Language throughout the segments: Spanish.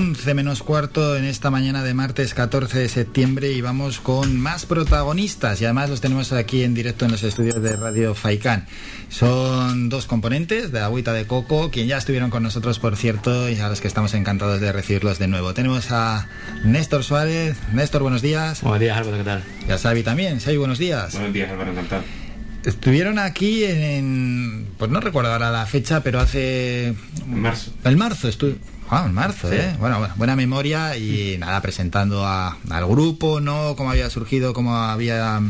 11 menos cuarto en esta mañana de martes 14 de septiembre y vamos con más protagonistas y además los tenemos aquí en directo en los estudios de Radio Faicán. Son dos componentes de Agüita de Coco, quien ya estuvieron con nosotros por cierto y a los que estamos encantados de recibirlos de nuevo. Tenemos a Néstor Suárez. Néstor, buenos días. Buenos días Álvaro, ¿qué tal? Y a Xavi también. Xavi, buenos días. Buenos días Álvaro, encantado. Estuvieron aquí en, pues no recuerdo ahora la fecha, pero hace... En marzo. El marzo estuve... Ah, en marzo, ¿eh? Bueno, bueno, buena memoria y nada, presentando a- al grupo, ¿no? Cómo había surgido, cómo había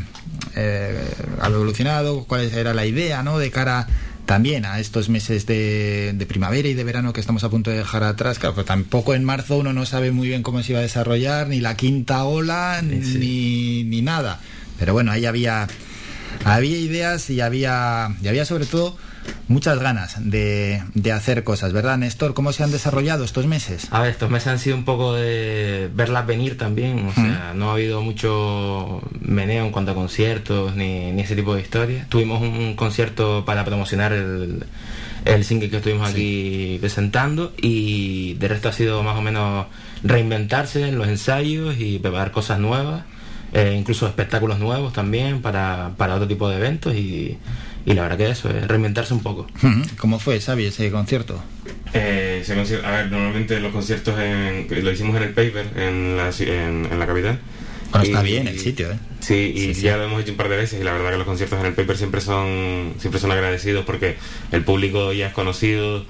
eh, evolucionado, cuál era la idea, ¿no? De cara también a estos meses de, de primavera y de verano que estamos a punto de dejar atrás. Claro, pues tampoco en marzo uno no sabe muy bien cómo se iba a desarrollar, ni la quinta ola, ni, ni nada. Pero bueno, ahí había, había ideas y había, y había sobre todo muchas ganas de, de hacer cosas, ¿verdad, Néstor? ¿Cómo se han desarrollado estos meses? A ver, estos meses han sido un poco de verlas venir también, o sea, no ha habido mucho meneo en cuanto a conciertos ni, ni ese tipo de historias. Tuvimos un concierto para promocionar el, el single que estuvimos aquí presentando y de resto ha sido más o menos reinventarse en los ensayos y preparar cosas nuevas, eh, incluso espectáculos nuevos también para, para otro tipo de eventos y, y la verdad que eso, es reinventarse un poco. ¿Cómo fue, Xavi, ese concierto? Eh, se consigue- a ver, normalmente los conciertos en- lo hicimos en el Paper, en la, ci- en, en la capital. Bueno, está bien el sitio, ¿eh? Sí, y Sí, sí. ya lo hemos hecho un par de veces y la verdad que los conciertos en el Paper siempre son siempre son agradecidos porque el público ya es conocido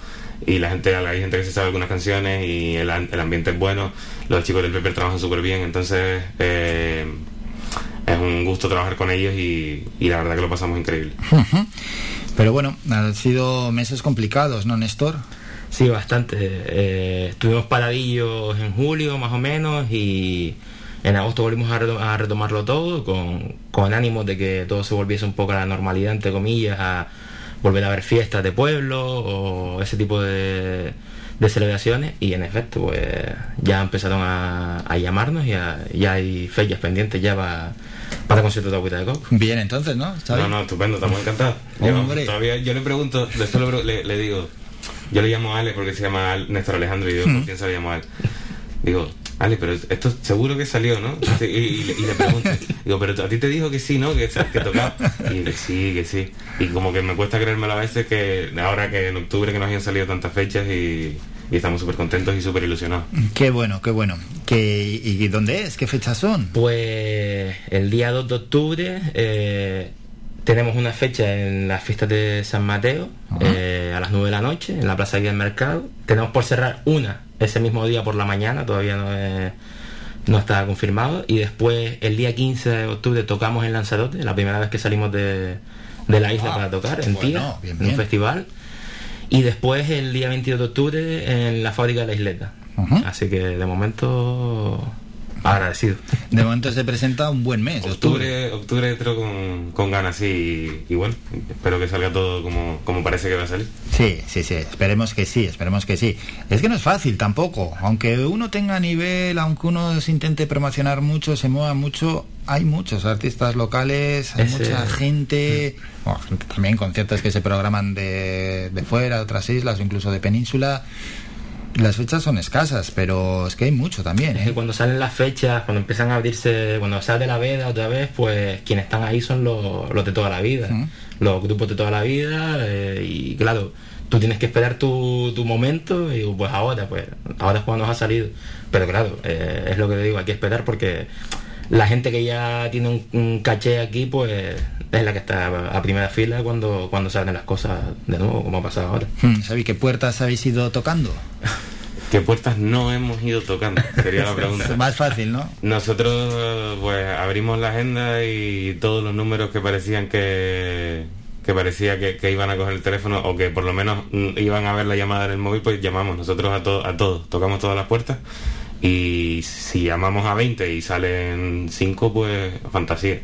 y la gente hay gente que se sabe algunas canciones y el ambiente es bueno. Los chicos del Paper trabajan súper bien, entonces eh, es un gusto trabajar con ellos y, y la verdad que lo pasamos increíble. Pero bueno, han sido meses complicados, ¿no, Néstor? Sí, bastante. Eh, estuvimos paradillos en julio más o menos y en agosto volvimos a, reto- a retomarlo todo con, con ánimo de que todo se volviese un poco a la normalidad, entre comillas, a volver a ver fiestas de pueblo o ese tipo de, de celebraciones y en efecto pues ya empezaron a, a llamarnos y a- ya hay fechas pendientes ya para, para conciertos de Agüita de Coco. Bien, entonces, ¿no? ¿Xavi? No, no, estupendo, estamos encantados. Yo, todavía, yo le pregunto, después le, le- le digo, yo le llamo a Ale porque se llama Néstor Alejandro y digo, ¿por quién se lo llamo a Ale? Digo, Ale, pero esto seguro que salió, ¿no? Y, y le- y le pregunto, digo, pero a ti te dijo que sí, ¿no? Que, que tocaba. Y que sí, que sí. Y como que me cuesta creérmelo a veces que ahora que en octubre que nos hayan salido tantas fechas y, y estamos súper contentos y súper ilusionados. Qué bueno, qué bueno. ¿Qué, ¿Y dónde es? ¿Qué fechas son? Pues el día 2 de octubre eh, tenemos una fecha en las fiestas de San Mateo eh, a las 9 de la noche en la Plaza Guía del Mercado. Tenemos por cerrar una ese mismo día por la mañana, todavía no, es- no está confirmado. Y después el día 15 de octubre tocamos en Lanzarote, la primera vez que salimos de, de la isla Ah, para tocar, en bueno, Tía, bien, en un festival. Y después el día 22 de octubre en la fábrica de la isleta. Así que de momento agradecido. De momento se presenta un buen mes, octubre. Octubre, entro con, con ganas, sí, y, y bueno, espero que salga todo como, como parece que va a salir. Sí, sí, sí, esperemos que sí, esperemos que sí. Es que no es fácil tampoco, aunque uno tenga nivel, aunque uno se intente promocionar mucho, se mueva mucho, hay muchos artistas locales, hay Ese- mucha gente, bueno, gente también conciertos que se programan de, de fuera, de otras islas o incluso de península. Las fechas son escasas, pero es que hay mucho también. Es que ¿eh? cuando salen las fechas, cuando empiezan a abrirse, cuando sale la veda otra vez, pues quienes están ahí son los, los de toda la vida, los grupos de toda la vida, eh, y claro, tú tienes que esperar tu, tu momento y pues ahora, pues ahora es cuando nos ha salido. Pero claro, eh, es lo que te digo, hay que esperar porque la gente que ya tiene un, un caché aquí, pues es la que está a primera fila cuando, cuando salen las cosas de nuevo, como ha pasado ahora. Hmm, ¿Sabéis qué puertas habéis ido tocando? ¿Qué puertas no hemos ido tocando? Sería la pregunta. Más fácil, ¿no? Nosotros pues abrimos la agenda y todos los números que parecían que, que parecía que, que iban a coger el teléfono o que por lo menos mm, iban a ver la llamada en el móvil, pues llamamos nosotros a, to- a todos, tocamos todas las puertas y si llamamos a 20 y salen 5, pues fantasía.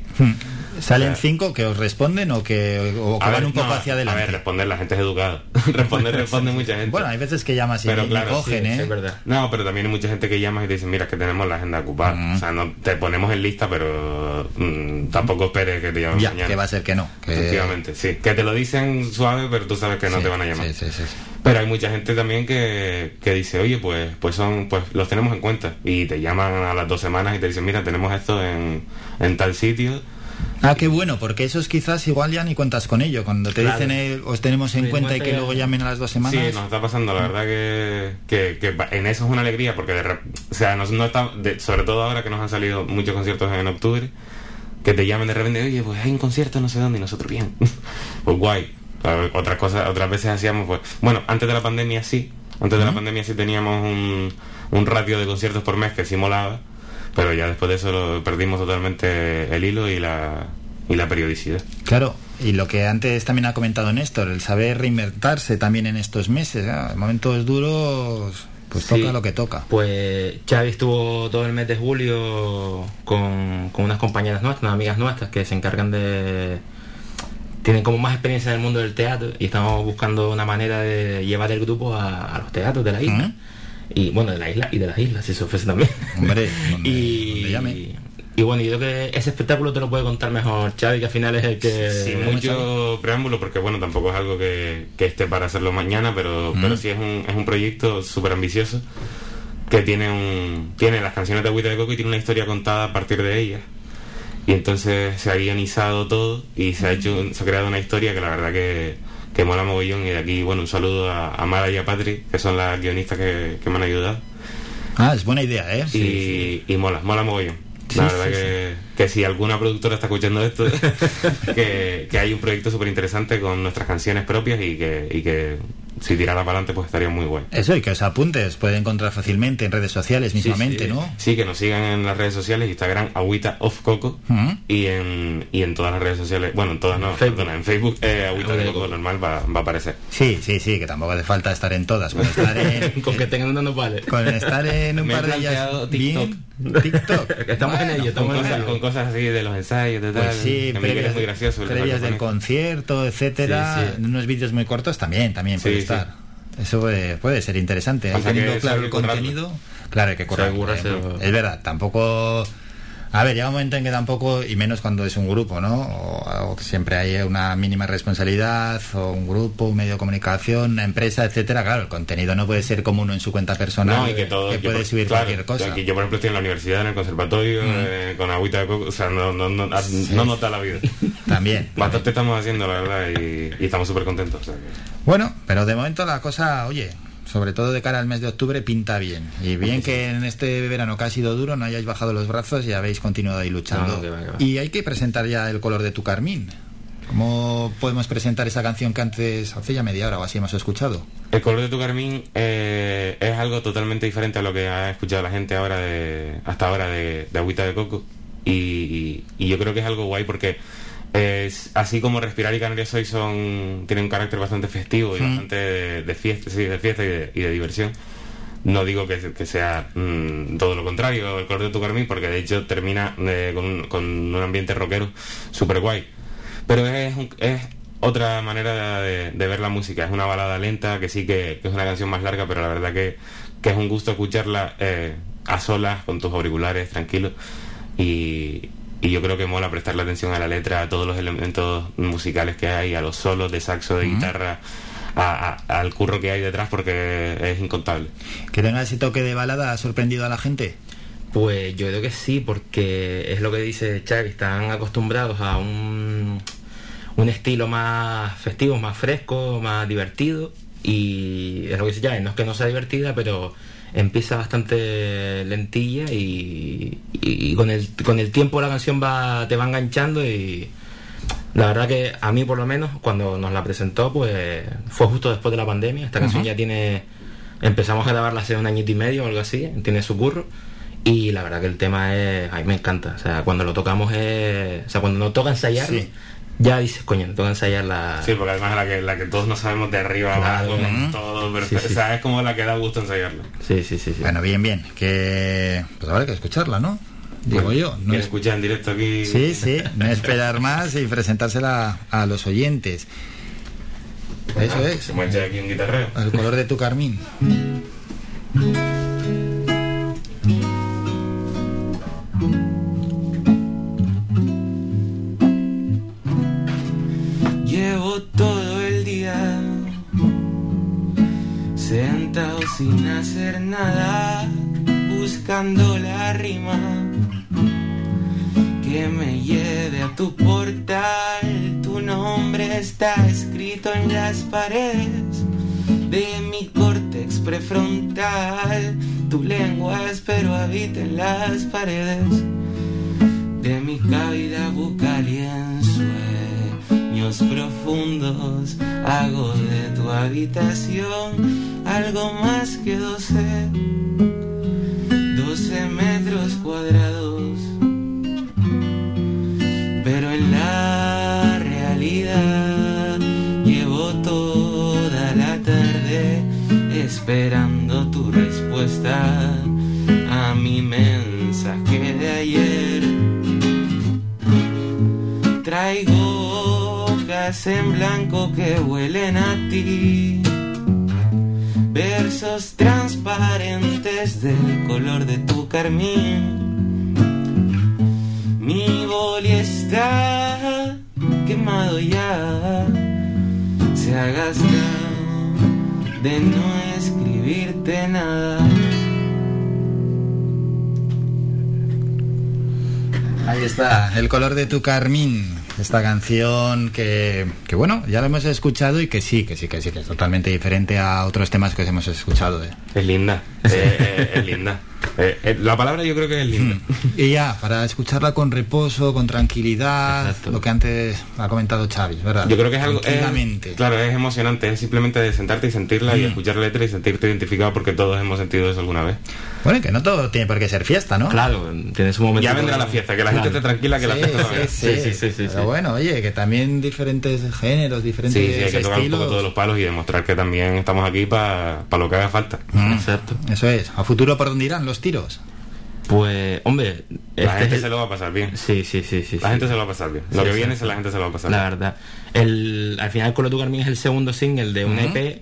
¿Salen cinco que os responden o que, o que a van ver, un poco no, hacia A adelante? ver, responder, la gente es educada. responder, responde mucha gente. Bueno, hay veces que llamas y Pero claro, cogen, Sí, ¿eh? sí, es verdad. No, pero también hay mucha gente que llama y te dice, mira, que tenemos la agenda ocupada. O sea, no te ponemos en lista, pero mm, tampoco esperes que te llamen Ya, mañana. que va a ser que no. Que... Efectivamente, sí. Que te lo dicen suave, pero tú sabes que no Sí, te van a llamar. Sí, sí, sí. sí. Pero hay mucha gente también que, que dice, oye, pues, pues son, pues los tenemos en cuenta. Y te llaman a las dos semanas y te dicen, mira, tenemos esto en, en tal sitio. Ah, qué bueno, porque esos quizás igual ya ni cuentas con ello. Cuando te Claro. dicen eh, os tenemos en Sí, cuenta y que ya. luego llamen a las dos semanas. Sí, nos está pasando, la verdad que, que, que pa- en eso es una alegría, porque de o sea, nos, no está, de- sobre todo ahora que nos han salido muchos conciertos en octubre, que te llamen de repente, oye, pues hay un concierto no sé dónde, y nosotros bien. pues guay. Otras cosas, otras veces hacíamos, pues, bueno, antes de la pandemia sí, antes de la pandemia sí teníamos un, un ratio de conciertos por mes que sí molaba, pero ya después de eso lo perdimos totalmente el hilo y la, y la periodicidad. Claro, y lo que antes también ha comentado Néstor, el saber reinventarse también en estos meses. ¿eh? En momentos duros, pues Sí. toca lo que toca. Pues Xavi estuvo todo el mes de julio con, con unas compañeras nuestras, unas amigas nuestras que se encargan de... Tienen como más experiencia en el mundo del teatro y estamos buscando una manera de llevar el grupo a, a los teatros de la isla. Ujú. Y bueno, de la isla y de las islas, si se ofrece también. Hombre, donde- y, donde llame. y bueno, yo creo que ese espectáculo te lo puede contar mejor Xavi, que al final es el que... Sin mucho preámbulo, porque bueno, tampoco es algo que, que esté para hacerlo mañana, pero, pero sí es un, es un proyecto súper ambicioso que tiene un tiene las canciones de Agüita de Coco y tiene una historia contada a partir de ellas. Y entonces se ha guionizado todo y se ha hecho se ha creado una historia que la verdad que, que mola mogollón. Y de aquí, bueno, un saludo a, a Mara y a Patri, que son las guionistas que, que me han ayudado. Ah, es buena idea, ¿eh? y, y mola, mola mogollón. La verdad sí, que, que si alguna productora está escuchando esto, que, que hay un proyecto súper interesante con nuestras canciones propias y que, y que si tirara para adelante pues estaría muy guay. Eso, y que os apuntes, puede encontrar fácilmente en redes sociales mismamente, sí. ¿no? Sí, que nos sigan en las redes sociales, Instagram, Agüita of Coco, Ujú. y en, y en todas las redes sociales, bueno, en todas no, Facebook. perdona, en Facebook, eh, Agüita de Coco normal va, va a aparecer. Sí, sí, sí, que tampoco hace falta estar en todas. Con estar en, Con que tengan una no vale. con estar en un Me par de ellas planteado bien. TikTok. Estamos en ello, Con estamos en cosas, ello. con cosas así de los ensayos, de tal, Pues sí, que Miguel previas, es muy gracioso. previas del concierto, etcétera, Sí, sí. unos vídeos muy cortos también, también puede Sí, estar. Eso puede, puede ser interesante. Teniendo claro el contenido, claro, hay que currarse ¿eh? Es verdad, tampoco. A ver, llega un momento en que tampoco, y menos cuando es un grupo, ¿no? O, o que siempre hay una mínima responsabilidad, o un grupo, un medio de comunicación, una empresa, etcétera. Claro, el contenido no puede ser como uno en su cuenta personal, No, y que todo. que puede por- subir claro, cualquier cosa. Aquí yo, por ejemplo, estoy en la universidad, en el conservatorio, eh, con agüita de coco. O sea, no, no, no, no nota la vida. También. Bastante estamos haciendo, la verdad, y, y estamos súper contentos. o sea que- Bueno, pero de momento la cosa, oye, sobre todo de cara al mes de octubre, pinta bien. Y bien que en este verano que ha sido duro no hayáis bajado los brazos y habéis continuado ahí luchando. No, no, que va, que va. Y hay que presentar ya el color de tu carmín. ¿Cómo podemos presentar esa canción que antes, hace ya media hora o así hemos escuchado? El color de tu carmín eh, es algo totalmente diferente a lo que ha escuchado la gente ahora de, hasta ahora de, de agüita de coco. Y, y- y yo creo que es algo guay porque es, así como Respirar y Canarias Hoy son, tienen un carácter bastante festivo y Mm. bastante de, de fiesta, sí, de fiesta y de, y de diversión. No digo que, que sea mm, todo lo contrario el color de tu carmín, porque de hecho termina eh, con, un- con un ambiente rockero súper guay. Pero es, es otra manera de, de ver la música. Es una balada lenta, que sí que, que es una canción más larga, pero la verdad que, que es un gusto escucharla eh, a solas, con tus auriculares, tranquilo. Y, y yo creo que mola prestarle atención a la letra, a todos los elementos musicales que hay, a los solos de saxo, de guitarra, a- a- al curro que hay detrás, porque es incontable. Que tenga ese toque de balada ha sorprendido a la gente. Pues yo creo que sí, porque es lo que dice Chuck, están acostumbrados a un, un estilo más festivo, más fresco, más divertido. Y es lo que dice Chuck, no es que no sea divertida, pero empieza bastante lentilla y, y- y con, el, con el tiempo la canción va, te va enganchando y la verdad que a mí por lo menos cuando nos la presentó pues fue justo después de la pandemia. Esta canción ya tiene, empezamos a grabarla hace un añito y medio o algo así, tiene su curro. Y la verdad que el tema es, a mí me encanta. O sea, cuando lo tocamos es, o sea, cuando nos toca ensayarlo, Sí. Ya dices, coño, nos toca ensayar la... Sí, porque además es la que, la que todos no sabemos de arriba Claro. abajo, Ujú. todo, pero Sí, sí. o sea, es como la que da gusto ensayarla. Sí, sí, sí. sí. Bueno, bien, bien. Que pues habrá que escucharla, ¿no? digo yo. No ¿Quieres es- escuchar en directo aquí? Sí, sí, no esperar más y presentársela a los oyentes. Eso es, Se echa aquí un guitarreo. el color de tu carmín. Hacer nada, buscando la rima que me lleve a tu portal. Tu nombre está escrito en las paredes de mi córtex prefrontal. Tu lengua espero habita en las paredes de mi cavidad bucal y en sueños profundos hago de tu habitación algo más que doce, doce metros cuadrados. Pero en la realidad llevo toda la tarde esperando en blanco que huelen a ti. Versos transparentes del color de tu carmín. Mi boli está quemado ya. Se ha gastado de no escribirte nada. Ahí está, el color de tu carmín. Esta canción que, que bueno, ya la hemos escuchado y que sí, que sí, que sí, que es totalmente diferente a otros temas que hemos escuchado. ¿eh? Es linda, eh, es linda. Eh, eh, la palabra yo creo que es linda. Y ya, para escucharla con reposo, con tranquilidad, Exacto. lo que antes ha comentado Xavi, ¿verdad? Yo creo que es algo. es- claro, es emocionante. Es simplemente de sentarte y sentirla y Mm. escuchar la letra y sentirte identificado porque todos hemos sentido eso alguna vez. Bueno, y que no todo tiene por qué ser fiesta, ¿no? Claro, tiene su momento. Ya vendrá la fiesta, que la gente esté tranquila, que la Sí, fiesta no sí, vea. sí, Sí, sí, sí, sí, Pero sí. bueno, oye, que también diferentes géneros, Sí, diferentes sí, hay que tocar un estilos. poco todos los palos y demostrar que también estamos aquí para lo que haga falta. Mm, Exacto. Eso es. ¿A futuro por dónde irán los tiros? Pues, hombre, La este gente es- se lo va a pasar bien. Sí, sí, sí, sí. La sí. gente se lo va a pasar bien. Lo Sí, que sí. viene, se la gente se lo va a pasar La bien. verdad. El, al final, Colo tu Carmín es el segundo single de un. EP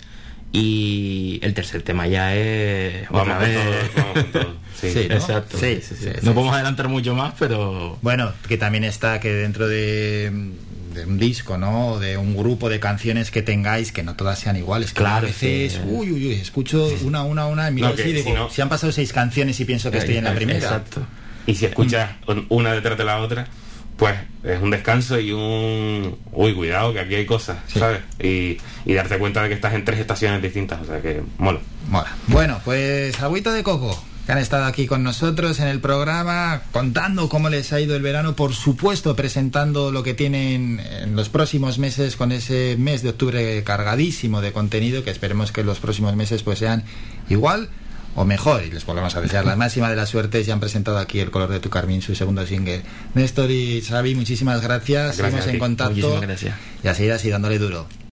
y el tercer tema ya es. Vamos otra con vez. todo, vamos con todo. Sí. Sí. ¿no? Exacto. Sí, Sí, sí, sí. sí, no sí, podemos adelantar mucho más, pero. Bueno, que también está que dentro de, de un disco, ¿no? O de un grupo de canciones que tengáis, que no todas sean iguales. Que Claro, a veces, uy, uy, uy, escucho una, una, una, y miro No, así digo, si no- han pasado seis canciones y pienso que estoy en la primera. Exacto. Y si escuchas un- una detrás de la otra, pues es un descanso y un... Uy, cuidado, que aquí hay cosas, Sí. ¿sabes? Y, y darte cuenta de que estás en tres estaciones distintas, o sea que mola. Mola. Bueno, pues agüita de coco, que han estado aquí con nosotros en el programa, contando cómo les ha ido el verano, por supuesto presentando lo que tienen en los próximos meses con ese mes de octubre cargadísimo de contenido, que esperemos que los próximos meses pues sean igual o mejor, y les volvemos a desear la máxima de las suertes y han presentado aquí El color de tu carmín, su segundo single. Néstor y Xavi, muchísimas gracias, Gracias seguimos en contacto Muchísimas gracias. y a seguir así dándole duro.